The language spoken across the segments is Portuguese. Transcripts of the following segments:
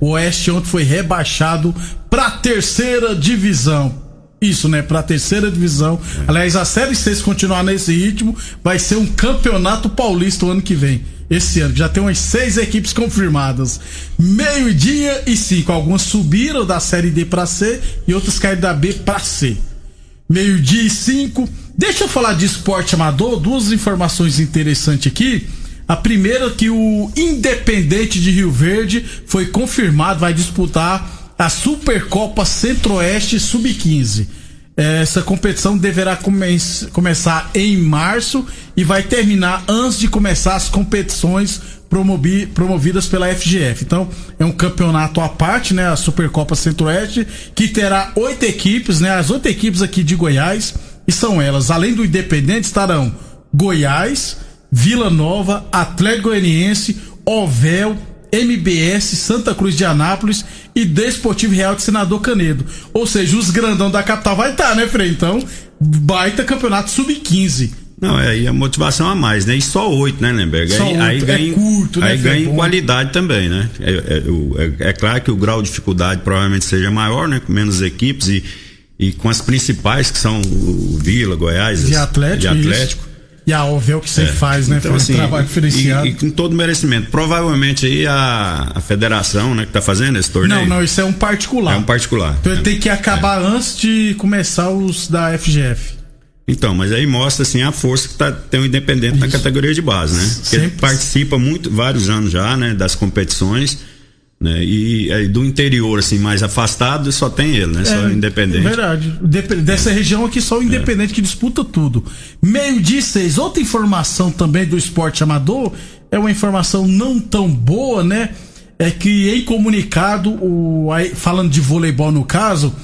O Oeste ontem foi rebaixado pra terceira divisão. Isso, né? Pra terceira divisão. É. Aliás, a Série C, se continuar nesse ritmo, vai ser um campeonato paulista o ano que vem. Esse ano, já tem umas seis equipes confirmadas. Meio-dia e cinco. Algumas subiram da Série D pra C e outras caíram da B pra C. Meio-dia e cinco. Deixa eu falar de esporte amador, duas informações interessantes aqui. A primeira que o Independente de Rio Verde foi confirmado, vai disputar a Supercopa Centro-Oeste Sub-15. Essa competição deverá come começar em março e vai terminar antes de começar as competições promovidas pela FGF. Então, é um campeonato à parte, né? A Supercopa Centro-Oeste, que terá oito equipes, né? As oito equipes aqui de Goiás, e são elas, além do Independente, estarão Goiás, Vila Nova, Atlético Goianiense, Ovel, MBS, Santa Cruz de Anápolis e Desportivo Real de Senador Canedo. Ou seja, os grandão da capital vai estar, tá, né, Frei? Então, baita campeonato sub-15. Não, é aí a motivação a mais, né? E só oito, né, Lemberg? Só aí, aí ganha, é curto, né? Aí ganha em qualidade também, né? É, é, é, é, claro que o grau de dificuldade provavelmente seja maior, né? Com menos equipes e, e com as principais, que são o Vila, Goiás, de Atlético. De Atlético. E a OVEL que você é. faz, né? Então, assim, um trabalho diferenciado. E, e, com todo merecimento. Provavelmente aí a, a federação, né, que tá fazendo esse torneio. Não, não, isso é um particular. É um particular. Então ele tem que acabar é. antes de começar os da FGF. Então, mas aí mostra assim a força que tá, tem o independente isso. na categoria de base, né? Porque participa muito, vários anos já, né, das competições né? E, e, do interior, assim, mais afastado, só tem ele, né? É, só independente. Verdade. Dessa região aqui, só o independente é. que disputa tudo. Meio dia seis. Outra informação também do esporte amador, é uma informação não tão boa, né? É que em comunicado, o, falando de voleibol no caso,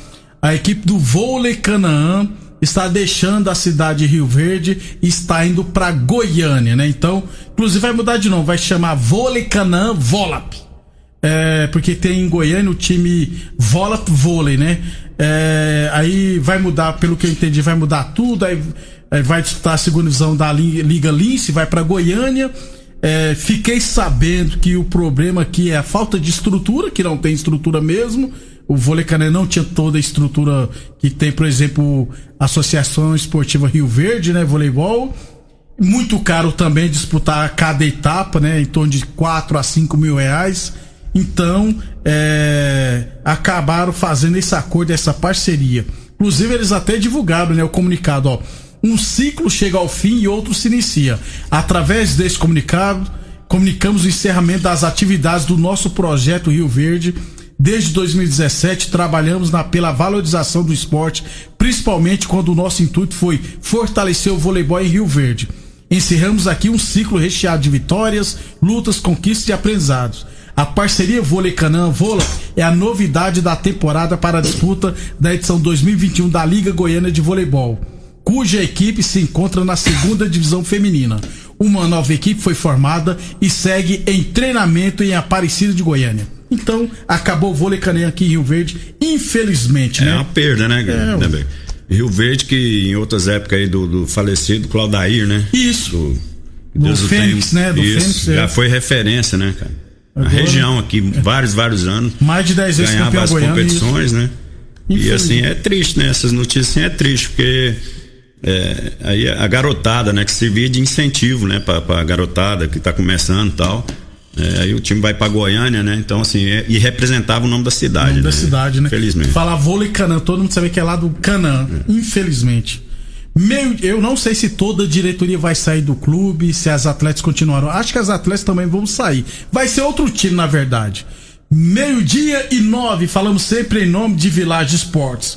a equipe do Vôlei Canaã está deixando a cidade de Rio Verde e está indo para Goiânia, né? Então, inclusive vai mudar de nome, vai chamar Vôlei Canaã Volap. É, porque tem em Goiânia o time Vola Vôlei, né? É, aí vai mudar, pelo que eu entendi, vai mudar tudo. Aí, vai disputar a segunda divisão da Liga Lince, vai para Goiânia. É, fiquei sabendo que o problema aqui é a falta de estrutura, que não tem estrutura mesmo. O vôlei cané não tinha toda a estrutura que tem, por exemplo, a Associação Esportiva Rio Verde, né? Voleibol. Muito caro também disputar cada etapa, né? Em torno de 4 a 5 mil reais. Então, é, acabaram fazendo esse acordo, essa parceria. Inclusive, eles até divulgaram né, o comunicado, ó. Um ciclo chega ao fim e outro se inicia. Através desse comunicado, comunicamos o encerramento das atividades do nosso projeto Rio Verde. Desde 2017, trabalhamos na, pela valorização do esporte, principalmente quando o nosso intuito foi fortalecer o voleibol em Rio Verde. Encerramos aqui um ciclo recheado de vitórias, lutas, conquistas e aprendizados. A parceria Vôlei Canã Vola é a novidade da temporada para a disputa da edição 2021 da Liga Goiana de Voleibol, cuja equipe se encontra na segunda divisão feminina. Uma nova equipe foi formada e segue em treinamento em Aparecida de Goiânia. Então, acabou o vôlei aqui em Rio Verde, infelizmente, é né? É uma perda, né, é, né, Rio Verde, que em outras épocas aí do, do falecido Claudair, né? Isso. Do, do Fênix, né? Do Isso, Fênix, já é. foi referência, né, cara? A região aqui, vários, vários anos. Mais de 10 vezes ganhava as competições, né? E assim, é triste, né? Essas notícias assim, é triste, porque é, aí a garotada, né? Que servia de incentivo, né? Pra, pra garotada que tá começando e tal. É, aí o time vai pra Goiânia, né? Então, assim, é, e representava o nome da cidade. O nome né? da cidade, né? Infelizmente. Falar vôlei Canã, todo mundo sabe que é lá do Canã, é. infelizmente. Meio, eu não sei se toda a diretoria vai sair do clube, se as atletas continuarão. Acho que as atletas também vão sair. Vai ser outro time, na verdade. Meio-dia e nove, falamos sempre em nome de Village Esportes.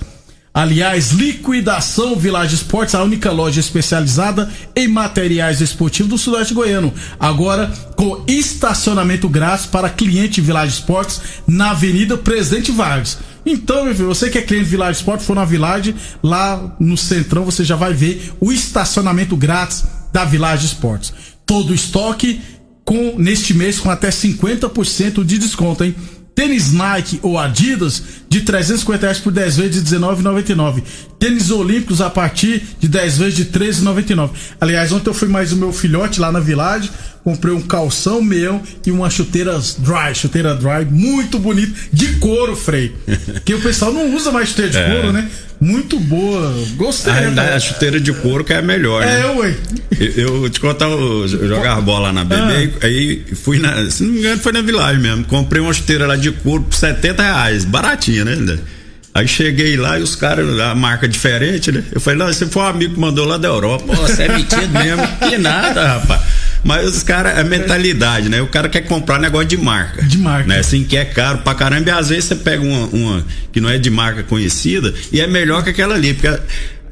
Aliás, Liquidação Village Esportes, a única loja especializada em materiais esportivos do Sudeste Goiano. Agora com estacionamento grátis para cliente Village Esportes na Avenida Presidente Vargas. Então, meu filho, você que é cliente Village Esportes, for na Village, lá no Centrão você já vai ver o estacionamento grátis da Village Esportes. Todo o estoque com neste mês com até 50% de desconto, hein? Tênis Nike ou Adidas de 350 reais por 10 vezes de R$19,99. Tênis Olímpicos a partir de 10 vezes de R$13,99. Aliás, ontem eu fui mais o meu filhote lá na Village, comprei um calção meão e uma chuteira dry, chuteira dry, muito bonita, de couro, Frei. que o pessoal não usa mais chuteira de é. couro, né? Muito boa, gostei. A, né? a chuteira de couro que é melhor, né? É, ué. Eu, eu te contar, eu jogava bola na BB, ah. aí fui na, se não me engano, foi na Village mesmo. Comprei uma chuteira lá de couro por 70 reais, baratinha, né? Aí cheguei lá e os caras, a marca diferente, né? Eu falei, não, esse foi um amigo que mandou lá da Europa. Pô, você é metido mesmo. Que nada, rapaz. Mas os caras, é mentalidade, né? O cara quer comprar negócio de marca. De marca. Né? Assim, que é caro pra caramba. E às vezes você pega uma, uma que não é de marca conhecida e é melhor que aquela ali. Porque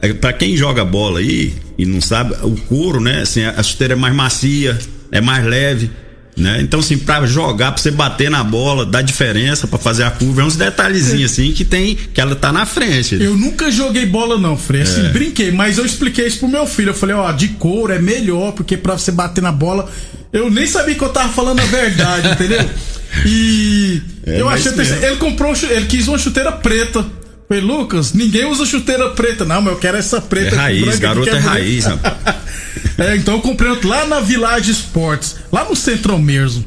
é, para quem joga bola aí e não sabe, o couro, né? Assim, a chuteira é mais macia, é mais leve. Né? Então, assim, pra jogar, pra você bater na bola, dá diferença para fazer a curva, é uns detalhezinhos assim que tem, que ela tá na frente. Eu nunca joguei bola, não, Frei. Assim, é. brinquei, mas eu expliquei isso pro meu filho. Eu falei, ó, de couro é melhor, porque pra você bater na bola. Eu nem sabia que eu tava falando a verdade, entendeu? E é, eu achei. Ele comprou, ele quis uma chuteira preta. Falei, Lucas, ninguém usa chuteira preta. Não, mas eu quero essa preta. É raiz, garoto é, é raiz, é, então eu comprei outro lá na Village Sports, lá no Centro mesmo.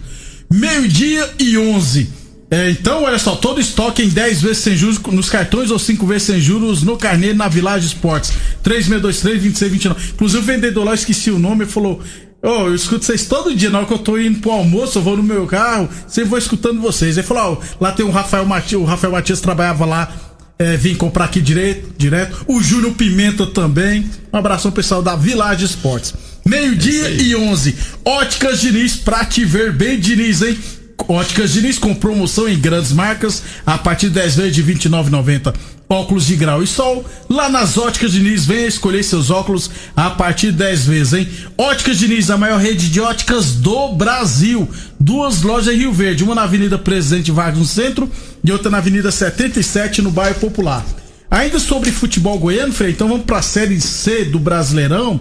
Meio-dia e 11. É, então, olha só, todo estoque em 10 vezes sem juros nos cartões ou 5 vezes sem juros no carnê na Village Sports. 3623-2629. Inclusive, o vendedor lá, esqueci o nome, falou: Ô, oh, eu escuto vocês todo dia, na hora que eu tô indo pro almoço, eu vou no meu carro, sempre vou escutando vocês. Ele falou: Ó, oh, lá tem o Rafael Matias, o Rafael Matias trabalhava lá é, vim comprar aqui direto, direto. O Júnior Pimenta também. Um abração pessoal da Village Esportes. Meio-dia é e 11. Óticas Diniz pra te ver bem, Diniz, hein? Óticas Diniz com promoção em grandes marcas a partir de 10 vezes de R$ 29,90. Óculos de grau e sol, lá nas Óticas Diniz, venha escolher seus óculos a partir de 10 vezes, hein? Óticas Diniz, a maior rede de óticas do Brasil. Duas lojas em Rio Verde, uma na Avenida Presidente Vargas no centro e outra na Avenida 77 no bairro Popular. Ainda sobre futebol goiano, Frei, então vamos para a Série C do Brasileirão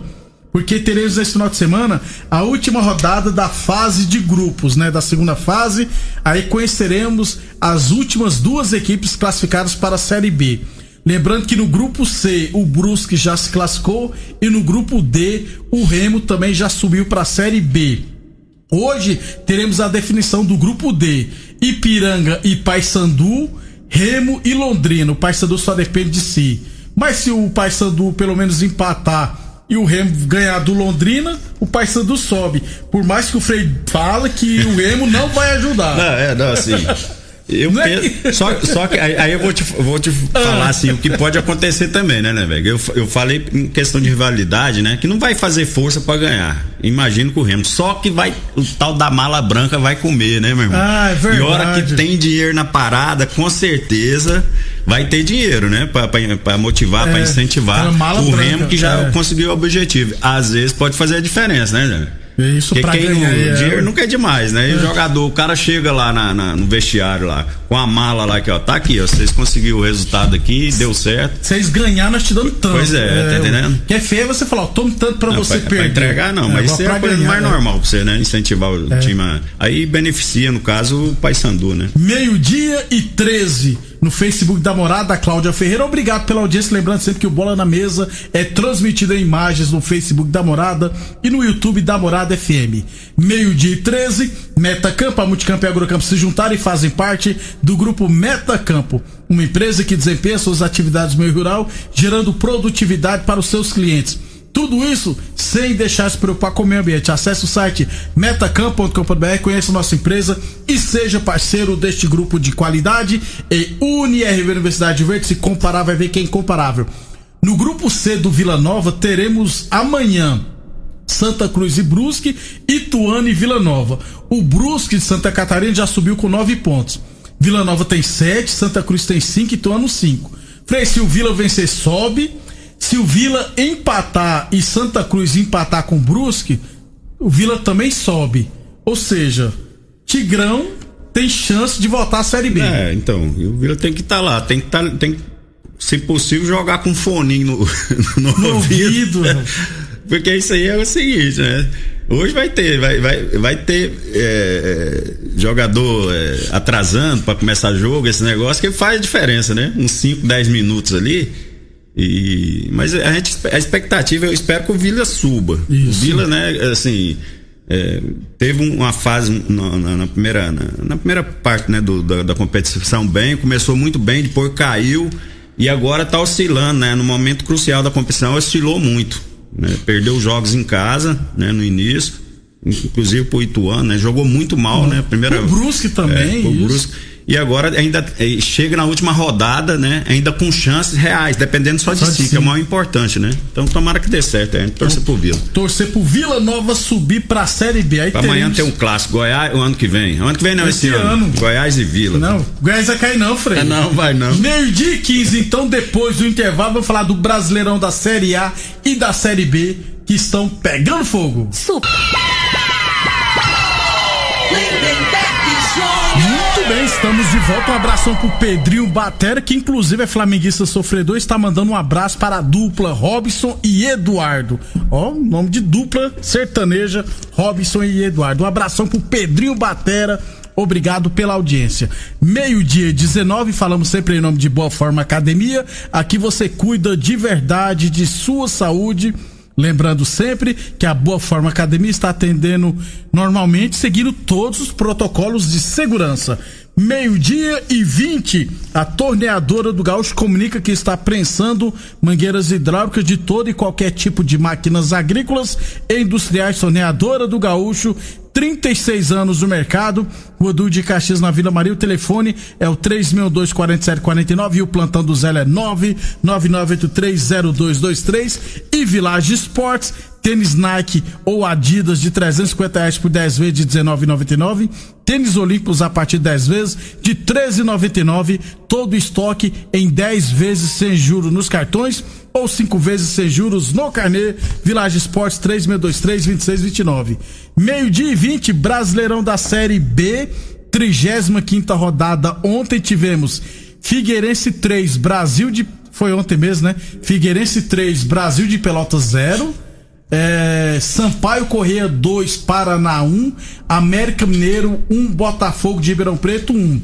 porque teremos esse final de semana a última rodada da fase de grupos, né? Da segunda fase. Aí conheceremos as últimas duas equipes classificadas para a Série B. Lembrando que no grupo C o Brusque já se classificou e no grupo D o Remo também já subiu para a Série B. Hoje teremos a definição do grupo D: Ipiranga e Paysandu, Remo e Londrina. O Paysandu só depende de si. Mas se o Paysandu pelo menos empatar e o Remo ganhar do Londrina, o Paysandu sobe. Por mais que o Frei fala que o Remo não vai ajudar. Não, é, não, assim. Eu é penso, só, só que aí, eu vou te, vou te ah. falar assim, o que pode acontecer também, né, né, velho? Eu, eu falei em questão de rivalidade, né? Que não vai fazer força para ganhar. Imagino que o Remo. Só que vai, o tal da mala branca vai comer, né, meu irmão? Ah, é verdade. E hora que tem dinheiro na parada, com certeza vai ter dinheiro, né? Para motivar, é, para incentivar o branca, Remo que já é. conseguiu o objetivo. Às vezes pode fazer a diferença, né, né? Isso Porque quem ganhar, é, dinheiro nunca é demais, né? E o é. jogador, o cara chega lá na, na, no vestiário lá, com a mala lá que ó, tá aqui, ó, vocês conseguiram o resultado aqui, deu certo. Vocês ganharam, nós te dando tanto. Pois é, é tá entendendo? Que é feio você falar, ó, tomo tanto pra não, você pra, perder. Pra entregar não, mas isso é a coisa ganhar, mais normal pra você, né? Incentivar o time. Aí beneficia, no caso, o Paysandu, né? Meio-dia e 13 no Facebook da Morada, Cláudia Ferreira. Obrigado pela audiência. Lembrando sempre que o Bola na Mesa é transmitido em imagens no Facebook da Morada e no YouTube da Morada FM. Meio-dia e 13, Metacampo, a Multicampo e a Agrocampo se juntaram e fazem parte do grupo Metacampo, uma empresa que desempenha suas atividades no meio rural, gerando produtividade para os seus clientes. Tudo isso sem deixar se preocupar com o meio ambiente. Acesse o site metacamp.com.br, conheça nossa empresa e seja parceiro deste grupo de qualidade. E UniRV Universidade Verde, se comparar, vai ver que é incomparável. No grupo C do Vila Nova, teremos amanhã Santa Cruz e Brusque, Ituano e Vila Nova. O Brusque de Santa Catarina já subiu com nove pontos. Vila Nova tem sete, Santa Cruz tem cinco, Ituano cinco. Frei, se o Vila vencer, sobe. Se o Vila empatar e Santa Cruz empatar com o Brusque, o Vila também sobe. Ou seja, Tigrão tem chance de voltar à Série B. É, então, o Vila tem que estar tá lá, tem que estar, tá, tem se possível jogar com um foninho no, no, no ouvido. ouvido. Porque isso aí é o seguinte, né? Hoje vai ter, vai, vai, vai ter é, jogador é, atrasando para começar jogo, esse negócio que faz diferença, né? Uns 5, 10 minutos ali. E, mas a, gente, a expectativa, eu espero que o Vila suba. Isso. O Vila, né, assim, é, teve uma fase na, na, na primeira, na, na, primeira parte né, do, da, da, competição bem, começou muito bem, depois caiu e agora está oscilando, né? No momento crucial da competição, oscilou muito. Né? Perdeu jogos em casa, né, no início, inclusive pro Ituano, né? Jogou muito mal, né? Primeira, o Brusque também. É, o Brusque e agora ainda eh, chega na última rodada, né? Ainda com chances reais, dependendo só de só si, de que é o mais importante, né? Então tomara que dê certo, gente torcer pro Vila. Torcer pro Vila Nova subir pra Série B. Aí amanhã tem um clássico, Goiás, o ano que vem. O ano que vem não, esse, esse ano. ano. Goiás e Vila. Não, Goiás vai cair não, Frei. É, não, vai não. Meio dia e 15, então depois do intervalo, vamos falar do Brasileirão da Série A e da Série B, que estão pegando fogo. Super. Muito bem, estamos de volta. Um abração pro Pedrinho Batera, que inclusive é flamenguista sofredor, está mandando um abraço para a dupla Robson e Eduardo. Ó, nome de dupla sertaneja, Robson e Eduardo. Um abração pro Pedrinho Batera. Obrigado pela audiência. Meio-dia 19, falamos sempre em nome de Boa Forma Academia. Aqui você cuida de verdade de sua saúde Lembrando sempre que a Boa Forma Academia está atendendo normalmente, seguindo todos os protocolos de segurança. Meio-dia e 20, a torneadora do Gaúcho comunica que está prensando mangueiras hidráulicas de todo e qualquer tipo de máquinas agrícolas e industriais. Torneadora do Gaúcho 36 anos no mercado. O Edu de Caxias na Vila Maria. O telefone é o 362-4749 e o plantão do Zé é 999830223. E Village Esportes, tênis Nike ou Adidas de 350 reais por 10 vezes de 19,99. Tênis Olímpicos a partir de 10 vezes de 13,99. Todo estoque em 10 vezes sem juros nos cartões ou 5 vezes sem juros no carnê. Village Esportes 3623-2629. Meio-dia e 20, Brasileirão da Série B, 35 rodada. Ontem tivemos Figueirense 3, Brasil de. Foi ontem mesmo, né? Figueirense 3, Brasil de Pelotas 0. É, Sampaio Correia 2, Paraná 1, América Mineiro 1, Botafogo de Ribeirão Preto 1.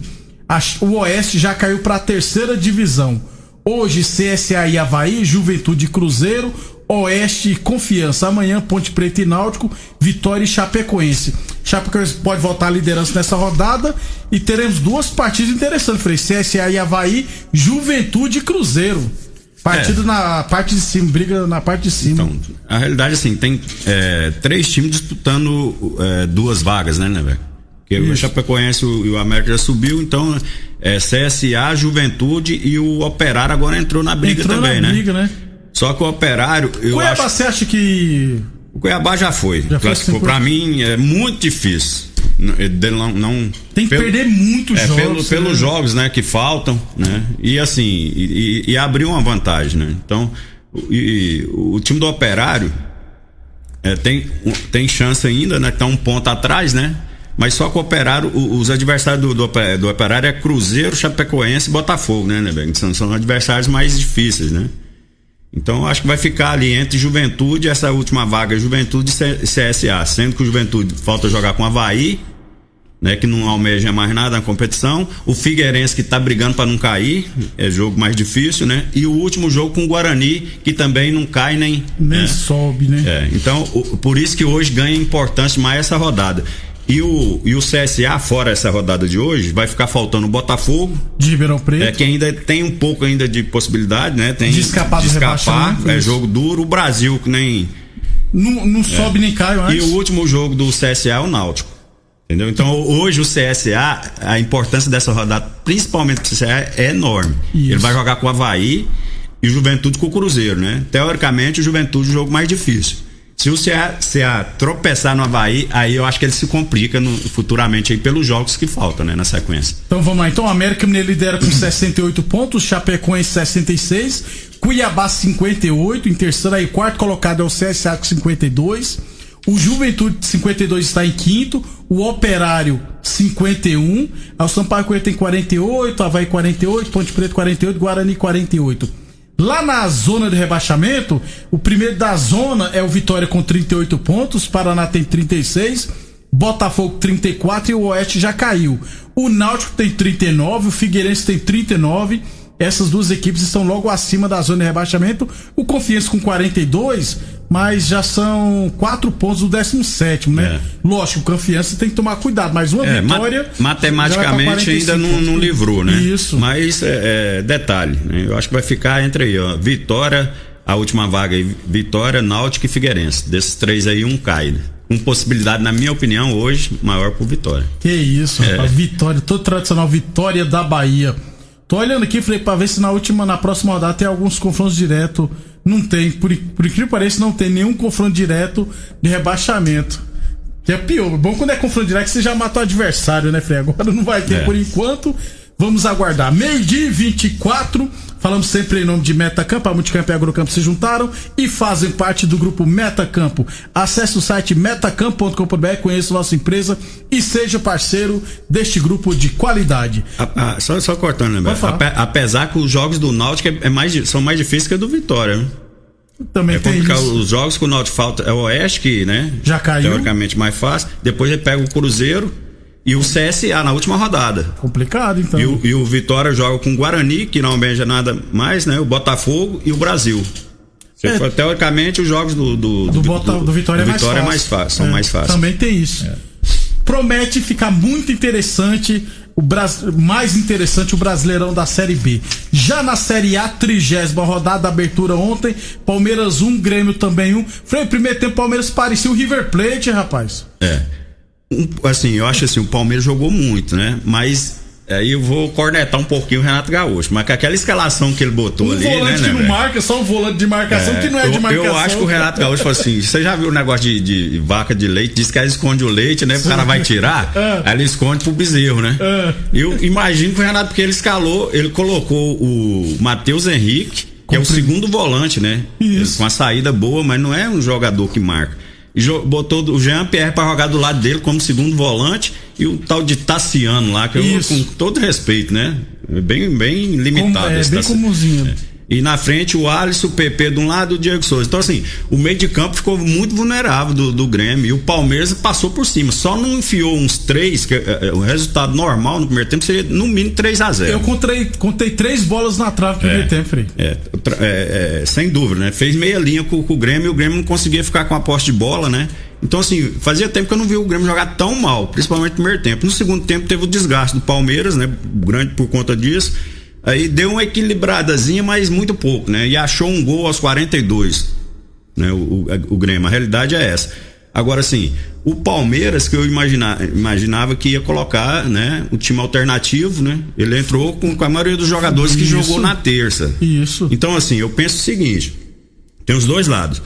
A, o Oeste já caiu para a terceira divisão. Hoje, CSA e Havaí, Juventude Cruzeiro, Oeste Confiança. Amanhã, Ponte Preta e Náutico, Vitória e Chapecoense. Chapecoense pode voltar à liderança nessa rodada e teremos duas partidas interessantes, Frei. CSA e Havaí, Juventude e Cruzeiro. Partido é. na parte de cima, briga na parte de cima. Então, a realidade, assim, tem é, três times disputando é, duas vagas, né, né, velho? Porque Isso. o Chapecoense e o América já subiu, então é CSA, Juventude e o Operário agora entrou na briga entrou também, na né? Briga, né? Só que o Operário. Eu Cuiabá, acho... você acha que. O Cuiabá já foi. Já classificou. Para mim é muito difícil. Não, não, Tem que pelo, perder muitos é, jogos. Pelo, pelos jogos né, que faltam, né? E assim, e, e abrir uma vantagem, né? Então, e, o time do Operário é, tem, tem chance ainda, né? Tá um ponto atrás, né? Mas só que o Operário, os adversários do, do, do Operário é Cruzeiro, Chapecoense e Botafogo, né, né, São, são adversários mais difíceis, né? Então acho que vai ficar ali entre Juventude, essa última vaga, Juventude e CSA, sendo que o Juventude falta jogar com Havaí, né, que não almeja mais nada na competição, o Figueirense que está brigando para não cair, é jogo mais difícil, né? E o último jogo com o Guarani, que também não cai nem nem né? sobe, né? É, então, o, por isso que hoje ganha importância mais essa rodada. E o, e o CSA, fora essa rodada de hoje, vai ficar faltando o Botafogo. De Ribeirão Preto. É, que ainda tem um pouco ainda de possibilidade, né? Tem de escapar, de escapar é jogo duro. O Brasil, que nem. Não, não sobe é. nem cai antes. E o último jogo do CSA é o Náutico. Entendeu? Então hoje o CSA, a importância dessa rodada, principalmente pro CSA, é enorme. Isso. Ele vai jogar com o Havaí e o Juventude com o Cruzeiro, né? Teoricamente, o Juventude é o jogo mais difícil. Se o CA, CA tropeçar no Havaí, aí eu acho que ele se complica no, futuramente aí pelos jogos que faltam, né, na sequência. Então vamos lá. Então o América Mineiro lidera com 68 pontos, Chapecoense 66, Cuiabá 58, em terceiro aí quarto colocado é o CSA com 52. O Juventude 52 está em quinto, o Operário 51, o Sampaio Correia tem 48, Havaí 48, Ponte Preta 48, Guarani 48. Lá na zona de rebaixamento, o primeiro da zona é o Vitória com 38 pontos, Paraná tem 36, Botafogo 34 e o Oeste já caiu. O Náutico tem 39, o Figueirense tem 39. Essas duas equipes estão logo acima da zona de rebaixamento. O Confiança com 42, mas já são quatro pontos do 17, né? É. Lógico, o Confiança tem que tomar cuidado, mas uma é, vitória. matematicamente ainda não, não, livrou, né? Isso. Mas é, é, detalhe, né? Eu acho que vai ficar entre aí, ó. Vitória, a última vaga aí, Vitória, Náutico e Figueirense. Desses três aí, um cai, né? com possibilidade, na minha opinião, hoje, maior por Vitória. Que isso, é. rapaz. Vitória, todo tradicional, Vitória da Bahia. Tô olhando aqui, falei, pra ver se na última, na próxima rodada tem alguns confrontos direto. Não tem, por, por incrível que pareça, não tem nenhum confronto direto de rebaixamento. Que é pior. Bom quando é confronto direto você já matou o adversário, né, Frei? Agora não vai ter é. por enquanto. Vamos aguardar. Meio-dia e 24. Falamos sempre em nome de Metacampo. A Multicampo e a Agrocampo se juntaram e fazem parte do grupo Metacampo. Acesse o site metacampo.com.br, conheça nossa empresa e seja parceiro deste grupo de qualidade. A, a, só, só cortando, né, Ape, Apesar que os jogos do Náutico é, é mais, são mais difíceis que o do Vitória. Também é tem isso. Os jogos que o Náutico falta é o Oeste, que, né? Já caiu. Teoricamente mais fácil. Depois ele pega o Cruzeiro e o CSA na última rodada. Complicado, então. E o, e o Vitória joga com o Guarani, que não beija nada mais, né? O Botafogo e o Brasil. É. For, teoricamente, os jogos do, do, do, do, Bota, do, Vitória, do é Vitória mais fácil. É mais fácil, são é. mais fáceis. Também tem isso. É. Promete ficar muito interessante o Bras... mais interessante o Brasileirão da Série B. Já na Série A, trigésima rodada, abertura ontem, Palmeiras 1, Grêmio também 1. Foi o primeiro tempo, Palmeiras parecia o River Plate, rapaz. É assim, eu acho assim, o Palmeiras jogou muito, né? Mas aí eu vou cornetar um pouquinho o Renato Gaúcho, mas com aquela escalação que ele botou um ali, né? volante né, que não marca, só um volante de marcação é, que não é eu, de marcação. Eu acho que o Renato Gaúcho falou assim, você já viu o negócio de, de, vaca de leite, diz que ela esconde o leite, né? O cara vai tirar, é. ele esconde pro bezerro, né? É. Eu imagino que o Renato, porque ele escalou, ele colocou o Matheus Henrique, que é o segundo volante, né? Isso. Com a saída boa, mas não é um jogador que marca botou o Jean Pierre para jogar do lado dele como segundo volante e o tal de Tassiano lá, que eu, com todo respeito, né? Bem, bem limitado. Como, é, esse bem comumzinho. É. E na frente o Alisson, o PP de um lado o Diego Souza. Então, assim, o meio de campo ficou muito vulnerável do, do Grêmio. E o Palmeiras passou por cima. Só não enfiou uns três, que é, é, o resultado normal no primeiro tempo seria no mínimo 3 a 0 Eu contei, contei três bolas na trave no primeiro é, tempo, Frei. É, é, sem dúvida, né? Fez meia linha com, com o Grêmio e o Grêmio não conseguia ficar com a posse de bola, né? Então, assim, fazia tempo que eu não vi o Grêmio jogar tão mal, principalmente no primeiro tempo. No segundo tempo teve o desgaste do Palmeiras, né? Grande por conta disso. Aí deu uma equilibradazinha, mas muito pouco, né? E achou um gol aos 42, né? O, o, o Grêmio. A realidade é essa. Agora, assim, o Palmeiras, que eu imagina, imaginava que ia colocar, né? O time alternativo, né? Ele entrou com, com a maioria dos jogadores Isso. que jogou na terça. Isso. Então, assim, eu penso o seguinte: tem os dois lados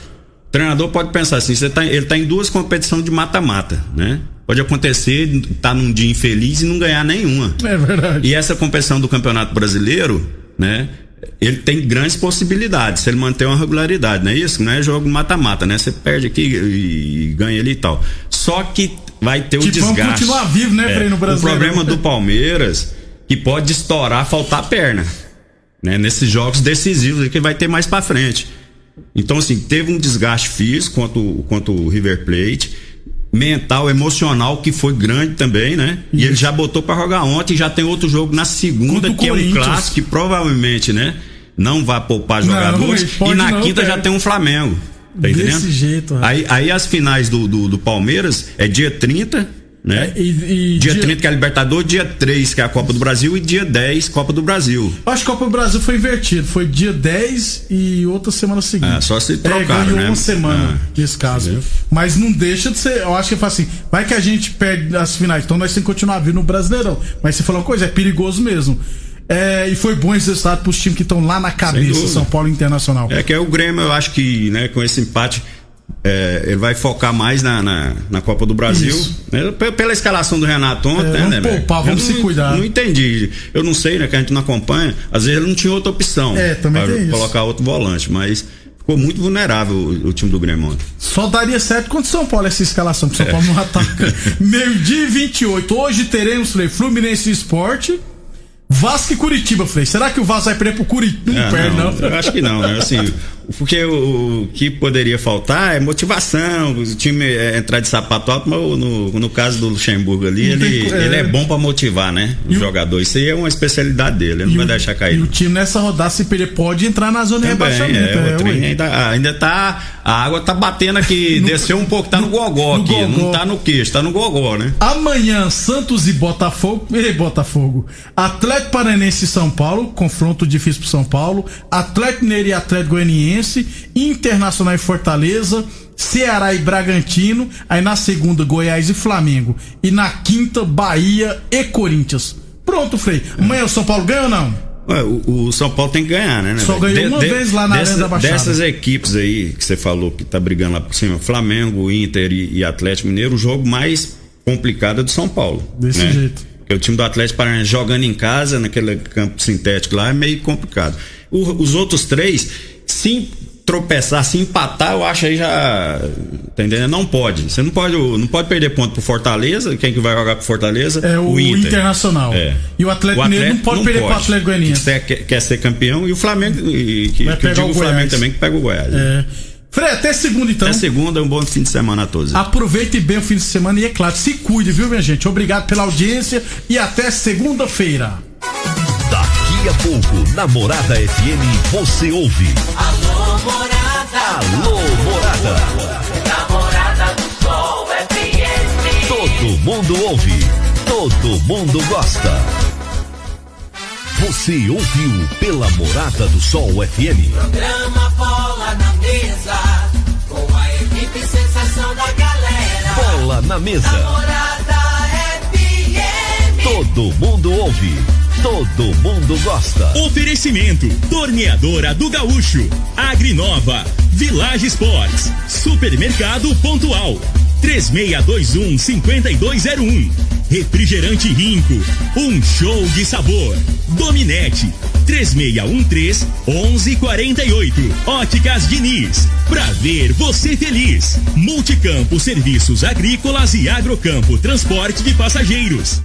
treinador pode pensar assim, você tá, ele está em duas competições de mata-mata, né? Pode acontecer, tá num dia infeliz e não ganhar nenhuma. É verdade. E essa competição do Campeonato Brasileiro, né? Ele tem grandes possibilidades se ele manter uma regularidade, não é isso? Não é jogo mata-mata, né? Você perde aqui e ganha ali e tal. Só que vai ter o tipo, desgaste. Vamos continuar vivo, né, é, no Brasil. O problema do Palmeiras que pode estourar, faltar perna, né? Nesses jogos decisivos que vai ter mais para frente. Então, assim, teve um desgaste físico quanto, quanto o River Plate, mental, emocional, que foi grande também, né? Isso. E ele já botou para jogar ontem, já tem outro jogo na segunda, que é um clássico, que provavelmente, né? Não vai poupar jogadores. Não, e na não, quinta cara. já tem um Flamengo. Tá Desse entendendo? jeito, aí, aí as finais do, do, do Palmeiras é dia 30 né? É, e, e dia, dia 30 que é a Libertadores, dia 3 que é a Copa do Brasil e dia 10 Copa do Brasil. Acho que a Copa do Brasil foi invertido, foi dia 10 e outra semana seguinte. É, só se trocaram, é, ganhou né? uma semana ah, nesse caso. Mas não deixa de ser, eu acho que é assim, vai que a gente perde as finais, então nós temos que continuar vindo no Brasileirão. Mas você falou uma coisa, é perigoso mesmo. É, e foi bom esse resultado para os times que estão lá na cabeça, São Paulo Internacional. É que é o Grêmio, eu acho que, né, com esse empate é, ele vai focar mais na, na, na Copa do Brasil. Né? Pela escalação do Renato ontem, é, né, vamos poupar, vamos se cuidar. Não entendi. Eu não sei, né? Que a gente não acompanha. Às vezes ele não tinha outra opção. É, também tem colocar isso. outro volante, mas ficou muito vulnerável o, o, time do Grêmio ontem. Só daria certo contra o São Paulo essa escalação, porque o São Paulo não ataca. Meio dia 28. Hoje teremos Fluminense Esporte. Vasco e Curitiba, Frei. Será que o Vasco vai perder pro Curitiba? Não, perde, não. Eu acho que não, né? Assim, porque o, o, que poderia faltar é motivação, o time é entrar de sapato alto, mas no, no caso do Luxemburgo ali, ele, é... ele é bom para motivar, né? O, o jogador. Isso aí é uma especialidade dele, ele não vai deixar cair. E o time nessa rodada, se perder, pode entrar na zona Também, de rebaixamento. É, é, ainda, ainda tá. A água tá batendo aqui, no, desceu um pouco, tá no, no gogó no aqui, gogó. não tá no queixo, tá no gogó, né? Amanhã, Santos e Botafogo. Ei, Botafogo. Atlético Paranense e São Paulo, confronto difícil pro São Paulo. Atlético Mineiro e Atlético Goianiense. Internacional e Fortaleza, Ceará e Bragantino, aí na segunda Goiás e Flamengo e na quinta Bahia e Corinthians. Pronto, Frei. Amanhã o São Paulo ganha ou não? O, o, São Paulo tem que ganhar, né? né Só ganhou de, uma de, vez lá na dessa, Arena da Baixada. Dessas equipes aí que você falou que tá brigando lá por cima, Flamengo, Inter e, e Atlético Mineiro, o jogo mais complicado é do São Paulo. Desse né? jeito. Porque o time do Atlético Paranaense jogando em casa, naquele campo sintético lá, é meio complicado. O, os outros três, sim, tropeçar, se empatar, eu acho aí já. Tá entendendo? Não pode. Você não pode, não pode perder ponto pro Fortaleza. Quem que vai jogar pro Fortaleza? É o, o Inter. Internacional. É. E o Atlético, Mineiro não pode não perder pode. pro Atlético Goianiense. Que quer, quer ser campeão. E o Flamengo. E, que, vai que pegar o, o Flamengo também que pega o Goiás. É. Frei, até segunda então. Até segunda, um bom fim de semana a todos. Aproveite bem o fim de semana e é claro, se cuide, viu, minha gente? Obrigado pela audiência e até segunda-feira. Daqui a pouco, na Morada FM, você ouve. Alô, Morada. Alô, Morada. Namorada do Sol FM. Todo mundo ouve, todo mundo gosta. Você ouviu pela Morada do Sol FM. Programa Bola na Mesa. Com a equipe sensação da galera. Bola na Mesa. Namorada FM. Todo mundo ouve todo mundo gosta. Oferecimento: Torneadora do Gaúcho, Agrinova, Village Sports, Supermercado Pontual. 3621 5201. Refrigerante Rinco, um show de sabor. Dominete 3613 1148. Óticas Diniz, pra ver você feliz. Multicampo Serviços Agrícolas e Agrocampo Transporte de Passageiros.